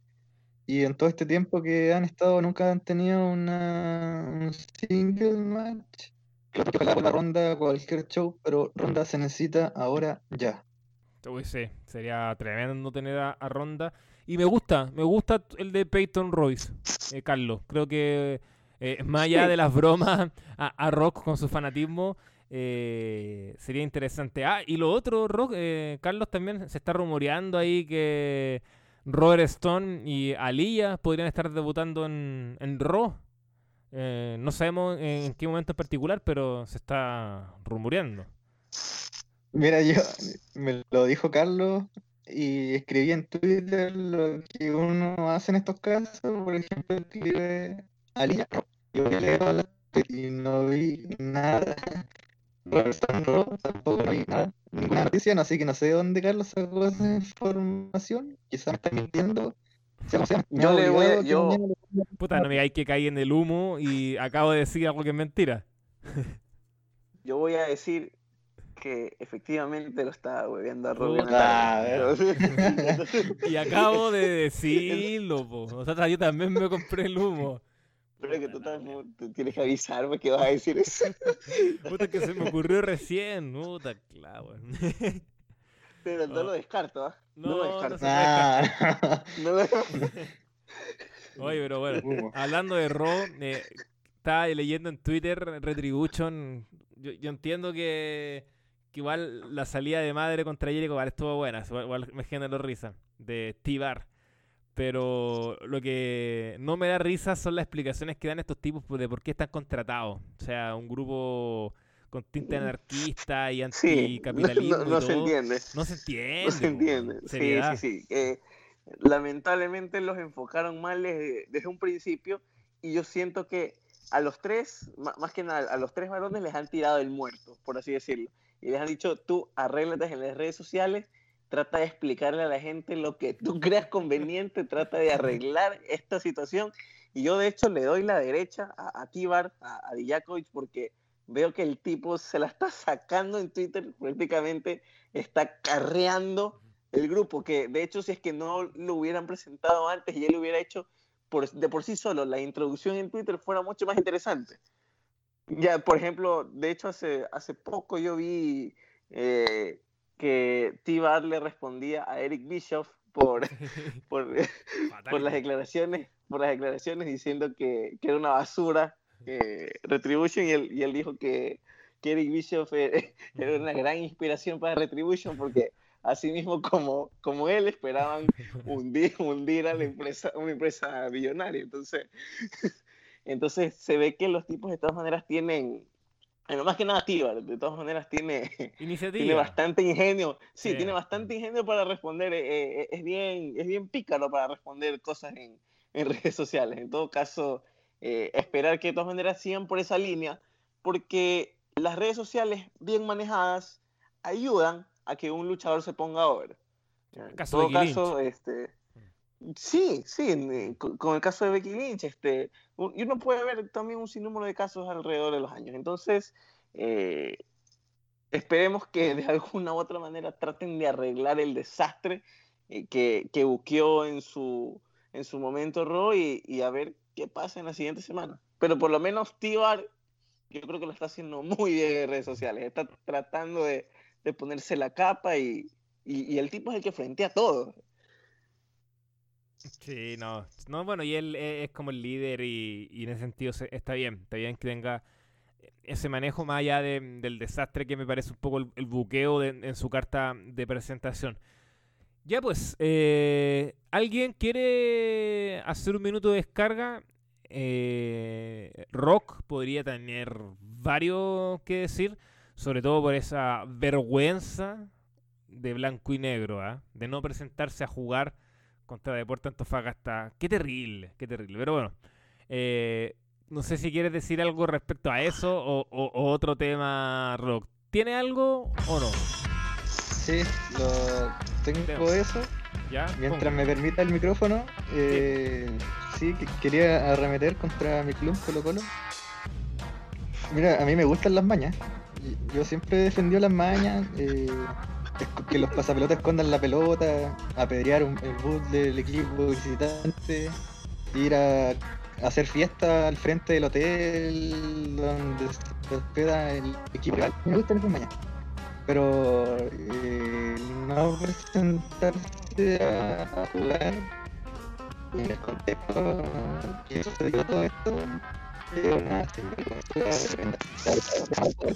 Y en todo este tiempo que han estado, nunca han tenido una, un single match. Claro que ojalá la ronda cualquier show, pero ronda se necesita ahora ya. Uy, sí, sería tremendo tener a, Ronda. Y me gusta, me gusta el de Peyton Royce, eh, Carlos. Creo que eh, más allá de las bromas a, a Rock con su fanatismo, eh, sería interesante. Ah, y lo otro, Rock, eh, Carlos también se está rumoreando ahí que Robert Stone y Aliyah podrían estar debutando en, en Raw. Eh, no sabemos en qué momento en particular, pero se está rumoreando. Mira, yo me lo dijo Carlos y escribí en Twitter lo que uno hace en estos casos. Por ejemplo, escribe Aliyah. Yo leo y no vi nada. Raw, tampoco vi nada. Ninguna noticia, no, así que no sé de dónde Carlos sacó esa información. Quizás me está mintiendo. Sea sea, Yo le voy a- yo- Puta, no me hay que caer en el humo y acabo de decir algo que es mentira. Yo voy a decir que efectivamente lo estaba hueveando a. Puta, Y acabo de decirlo, po. O sea, yo también me compré el humo. Pero que tú también tienes que avisarme que vas a decir eso. Puta, que se me ocurrió recién. Puta, claro. Pero no Oh. lo descarto, ¿ah? No, lo no descarto. se- Ah, No lo- Oye, pero bueno, hablando de Raw, eh, estaba leyendo en Twitter Retribution. Yo, yo entiendo que, que igual la salida de madre contra Jericho igual estuvo buena. Igual, igual me generó risa. De T-Bar. Pero lo que no me da risa son las explicaciones que dan estos tipos de por qué están contratados. O sea, un grupo con tinte anarquista y Sí, no, anticapitalismo. no- se entiende. No se entiende. No se entiende. Sí, sí, sí. Eh, lamentablemente los enfocaron mal desde, desde un principio y yo siento que a los tres, más que nada, a los tres varones les han tirado el muerto, por así decirlo. Y les han dicho, tú arréglate en las redes sociales, trata de explicarle a la gente lo que tú creas conveniente, trata de arreglar esta situación. Y yo de hecho le doy la derecha a, a Tibar, a, a Dijakovic, porque veo que el tipo se la está sacando en Twitter, prácticamente está carreando el grupo, que de hecho si es que no lo hubieran presentado antes y él hubiera hecho de por sí solo, la introducción en Twitter fuera mucho más interesante. Ya, por ejemplo, de hecho hace, hace poco yo vi eh, que T-Bar le respondía a Eric Bischoff por, por, por las declaraciones, por las declaraciones diciendo que, que era una basura eh, Retribution y él, y él dijo que, que Eric Bischoff era, era una gran inspiración para Retribution porque así mismo como, como él esperaban hundir, hundir a la empresa, una empresa millonaria. Entonces, entonces se ve que los tipos de todas maneras tienen, bueno, más que nada Tibar, de todas maneras tiene, Iniciativa. tiene bastante ingenio. Sí, tiene bastante ingenio para responder. eh, eh, es, bien, es bien pícaro para responder cosas en, en redes sociales. En todo caso, eh, esperar que de todas maneras sigan por esa línea, porque las redes sociales bien manejadas ayudan a que un luchador se ponga over. En todo caso, este. Sí, sí, eh, con, el caso de Becky Lynch, este, y uno puede ver también un sinnúmero de casos alrededor de los años. Entonces, eh, esperemos que de alguna u otra manera traten de arreglar el desastre eh, que, que buqueó en su, en su momento Raw y, y a ver qué pasa en la siguiente semana. Pero por lo menos T-Bar, yo creo que lo está haciendo muy bien en redes sociales. Está tratando de, de ponerse la capa y, y, y el tipo es el que frentea todo. Sí, no. No, bueno, y él e- es como el líder y, en ese sentido se- está bien. Está bien que tenga ese manejo más allá de- del desastre que me parece un poco el, buqueo en su carta de presentación. Ya pues, eh, ¿alguien quiere hacer un minuto de descarga? Eh, Rock podría tener varios que decir, sobre todo por esa vergüenza de blanco y negro, ¿ah? de no presentarse a jugar contra Deportes Antofagasta. Qué terrible, qué terrible. Pero bueno, eh, no sé si quieres decir algo respecto a eso o, o- o otro tema, Rock. ¿Tiene algo o no? Sí, lo tengo eso. ¿Ya? Mientras me permita el micrófono, eh, sí, que- quería arremeter contra mi club Colo Colo. Mira, a mí me gustan las mañas. Yo siempre he defendido las mañas, eh, que los pasapelotas escondan la pelota, apedrear un- el bus del equipo visitante, ir a hacer fiesta al frente del hotel donde se hospeda el equipo. Me gustan esas mañas pero eh, no presentarse a, a jugar en el contexto que sucedió todo esto,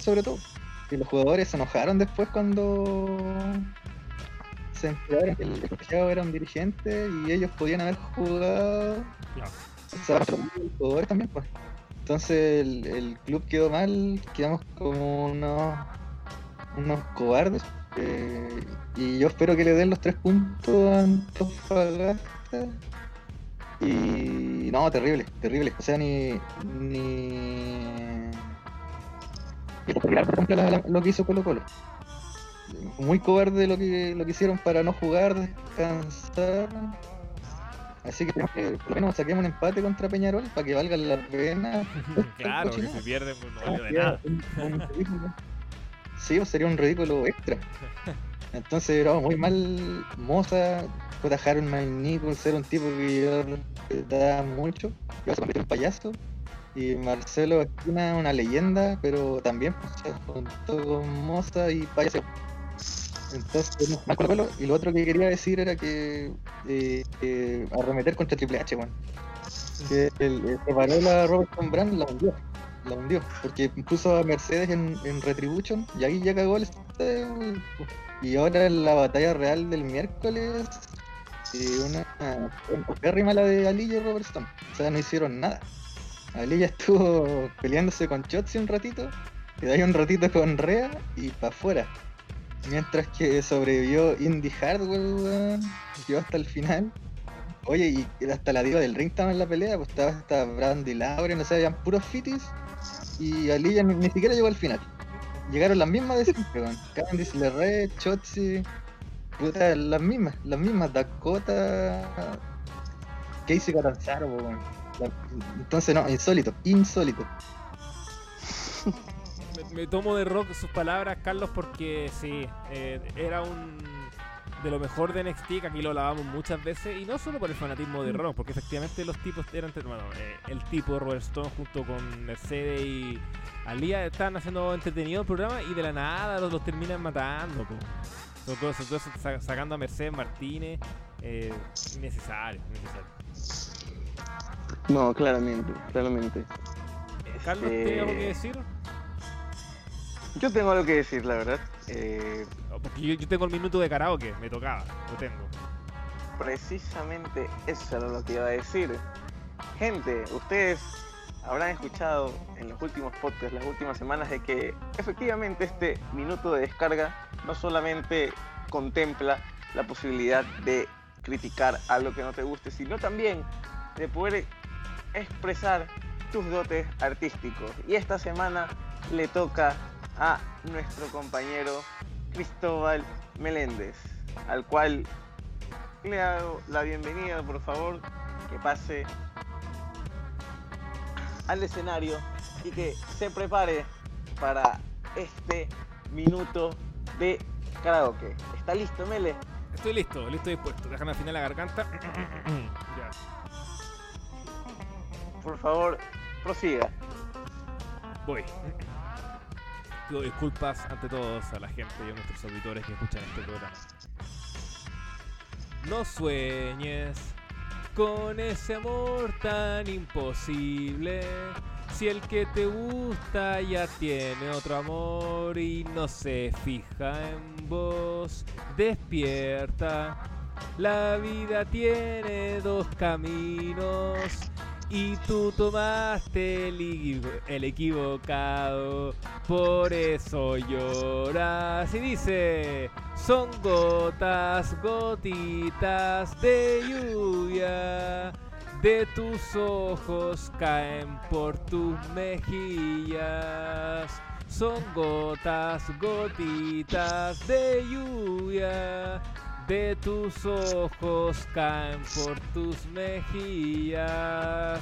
sobre todo. Y los jugadores se enojaron después cuando se enteraron que el colegiado era un dirigente y ellos podían haber jugado. Claro. O sea, los jugadores también, pues. Entonces el, el club quedó mal, quedamos como unos, unos cobardes. eh, y yo espero que le den los tres puntos a Antofagasta. Y no, terrible, terrible. O sea, ni. ni. La- la- lo que hizo Colo Colo. Muy cobarde lo que, lo que hicieron para no jugar, descansar. Así que que por lo menos saquemos un empate contra Peñarol para que valga la pena. claro, que si pierden pues, no valió de nada. Sí, pues, sería un ridículo extra. Entonces, era muy mal Moza, J. Harold Nichols era un tipo que yo respetaba mucho, que se convirtió en payaso. Y Marcelo Esquina, una leyenda, pero también pues, se juntó con Moza y payaso. Entonces, no, Colo Colo. Y lo otro que quería decir era que eh, arremeter contra Triple H, weón. Que el, preparó la Robertson Brand la hundió. La hundió. Porque puso a Mercedes en, en Retribution y ahí ya cagó el. Y ahora en la batalla real del miércoles, eh, una, una pérrima la de Ali y Robertson. O sea, no hicieron nada. Ali ya estuvo peleándose con Chotzi un ratito, de ahí un ratito con Rea y para afuera. Mientras que sobrevivió Indy Hardware, weón, llegó hasta el final. Oye, y hasta la diva del ring estaba en la pelea, pues estaba hasta Brandy Lauren, o sea, habían puros fitis. Y Ali ya ni, siquiera llegó al final. Llegaron las mismas de siempre, weón. Candice LeRae, Chotzi, puta, las mismas, las mismas, Dakota, Casey Catanzaro, weón. Entonces, no, insólito, insólito. Me, me tomo de rock sus palabras, Carlos, porque sí, eh, era un de lo mejor de NXT, que aquí lo lavamos muchas veces, y no solo por el fanatismo de Rock, porque efectivamente los tipos eran, bueno, eh, el tipo de Robert Stone junto con Mercedes y Alía estaban haciendo entretenido el programa y de la nada los, los terminan matando, sa- sacando a Mercedes Martínez, eh, innecesario, innecesario. No, claramente, claramente. Carlos, Este, ¿tienes algo que decir? Yo tengo algo que decir, la verdad. Eh, Porque yo, yo tengo el minuto de karaoke, me tocaba, lo tengo. precisamente eso era lo que iba a decir. Gente, ustedes habrán escuchado en los últimos podcasts, las últimas semanas, de que efectivamente este minuto de descarga no solamente contempla la posibilidad de criticar algo que no te guste, sino también de poder expresar tus dotes artísticos. Y esta semana le toca a nuestro compañero Cristóbal Meléndez, al cual le hago la bienvenida, por favor, que pase al escenario y que se prepare para este minuto de karaoke. ¿Está listo, Mele? Estoy listo, listo y dispuesto. Déjame afinar la garganta. ya. Por favor, prosiga. Voy. Pido disculpas ante todos a la gente y a nuestros auditores que escuchan este programa. No sueñes con ese amor tan imposible. Si el que te gusta ya tiene otro amor y no se fija en vos, despierta. La vida tiene dos caminos y tú tomaste el, equivo- el equivocado, por eso lloras. Y dice, son gotas, gotitas de lluvia, de tus ojos caen por tus mejillas. Son gotas, gotitas de lluvia. De tus ojos caen por tus mejillas.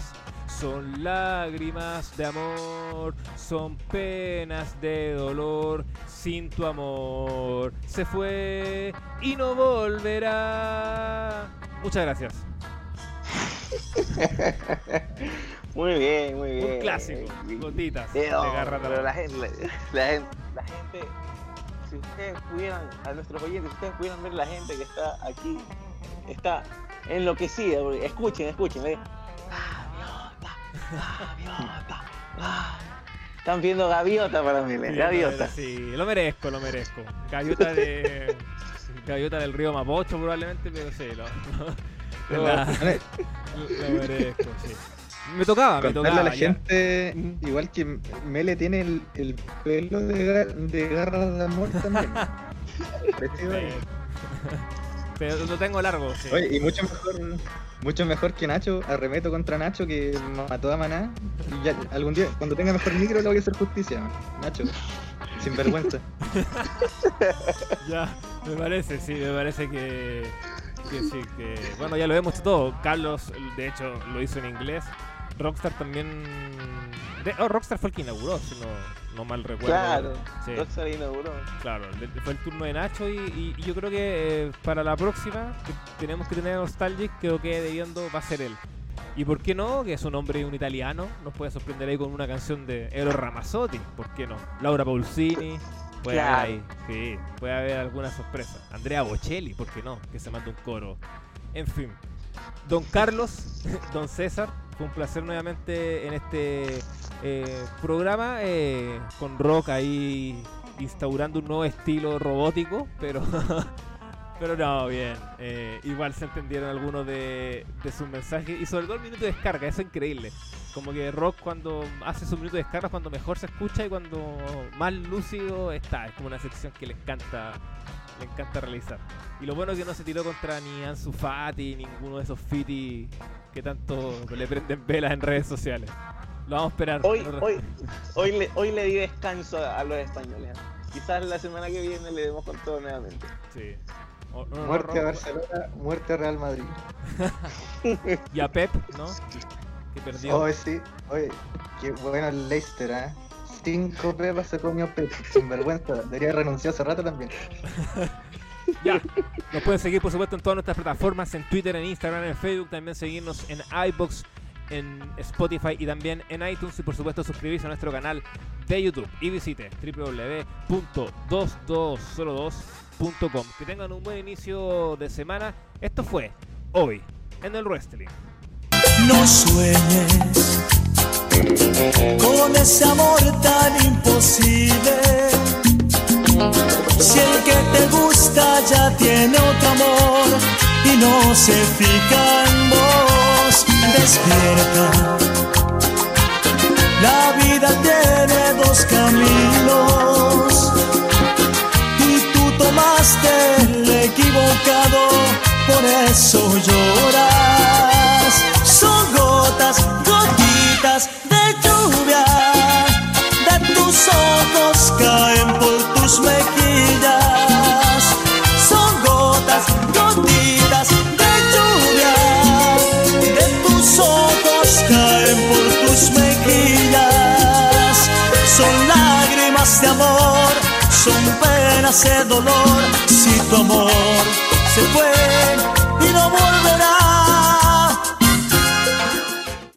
Son lágrimas de amor, son penas de dolor. Sin tu amor se fue y no volverá. Muchas gracias. Muy bien, muy bien. Un clásico. Gotitas pero la gente, la, la gente, la gente, si ustedes pudieran, a nuestros oyentes, si ustedes pudieran ver la gente que está aquí está enloquecida. porque- Escuchen, escuchen. ve. Gaviota, gaviota, ah. Están viendo gaviota para mí, Sí, gaviota. Sí, lo merezco, lo merezco. Gaviota de. Gaviota del río Mapocho probablemente, pero sí, lo, la- lo merezco, sí. Me tocaba, me tocaba. a la ya. gente, igual que Mele tiene el, el pelo de, de garras de amor también. Pero lo tengo largo, sí. Oye, y mucho mejor, mucho mejor que Nacho, arremeto contra Nacho que mató a Maná. Y ya, algún día, cuando tenga mejor micro, le voy a hacer justicia. Nacho, sin vergüenza. Ya, me parece, sí, me parece que, que sí, que... Bueno, ya lo hemos hecho todo. Carlos, de hecho, lo hizo en inglés. Rockstar también... de- oh, Rockstar fue el que inauguró, si no, no mal recuerdo. Claro, Sí, Rockstar inauguró. claro. Fue el turno de Nacho y, y- y yo creo que eh, para la próxima, que tenemos que tener a Nostalgic, creo que debiendo va a ser él. ¿Y por qué no? Que es un hombre un italiano, nos puede sorprender ahí con una canción de Ero Ramazzotti, ¿por qué no? Laura Pausini, puede Claro. haber ahí, sí, puede haber alguna sorpresa. Andrea Bocelli, ¿por qué no? Que se mande un coro. En fin, don Carlos, don César, fue un placer nuevamente en este eh, programa eh, con Rock ahí instaurando un nuevo estilo robótico, pero pero no, bien. eh, igual se entendieron algunos de, de sus mensajes y sobre todo el minuto de descarga, eso es increíble. Como que Rock cuando hace su minuto de descarga es cuando mejor se escucha y cuando más lúcido está. Es como una sección que le encanta le encanta realizar. Y lo bueno es que no se tiró contra ni Ansu Fati, ninguno de esos fiti que tanto le prenden velas en redes sociales. Lo vamos a esperar. Hoy, hoy, hoy, le, hoy le di descanso a, los españoles. Quizás la semana que viene le demos con todo nuevamente. Sí. O- no, no, Muerte a Barcelona, muerte a Real Madrid. Y a Pep, ¿no? Que perdió. Oye, sí, oye, qué bueno el Leicester, ¿eh? Cinco pepas se comió Pep, sin vergüenza. Debería renunciar hace rato también. Ya. Nos pueden seguir, por supuesto, en todas nuestras plataformas, en Twitter, en Instagram, en Facebook. También seguirnos en iBox, en Spotify y también en iTunes. Y, por supuesto, suscribirse a nuestro canal de YouTube. Y visite www.2202.com. Que tengan un buen inicio de semana. Esto fue Hoy en el Wrestling. No sueñes con ese amor tan imposible. Si el que te gusta ya tiene otro amor y no se fija en vos, despierta. La vida tiene dos caminos y tú tomaste el equivocado, por eso lloras. Son gotas, gotitas de lluvia, de tus ojos caen por tus mejillas. Son gotas, gotitas de lluvia, de tus ojos caen por tus mejillas. Son lágrimas de amor, son penas de dolor. Si tu amor se fue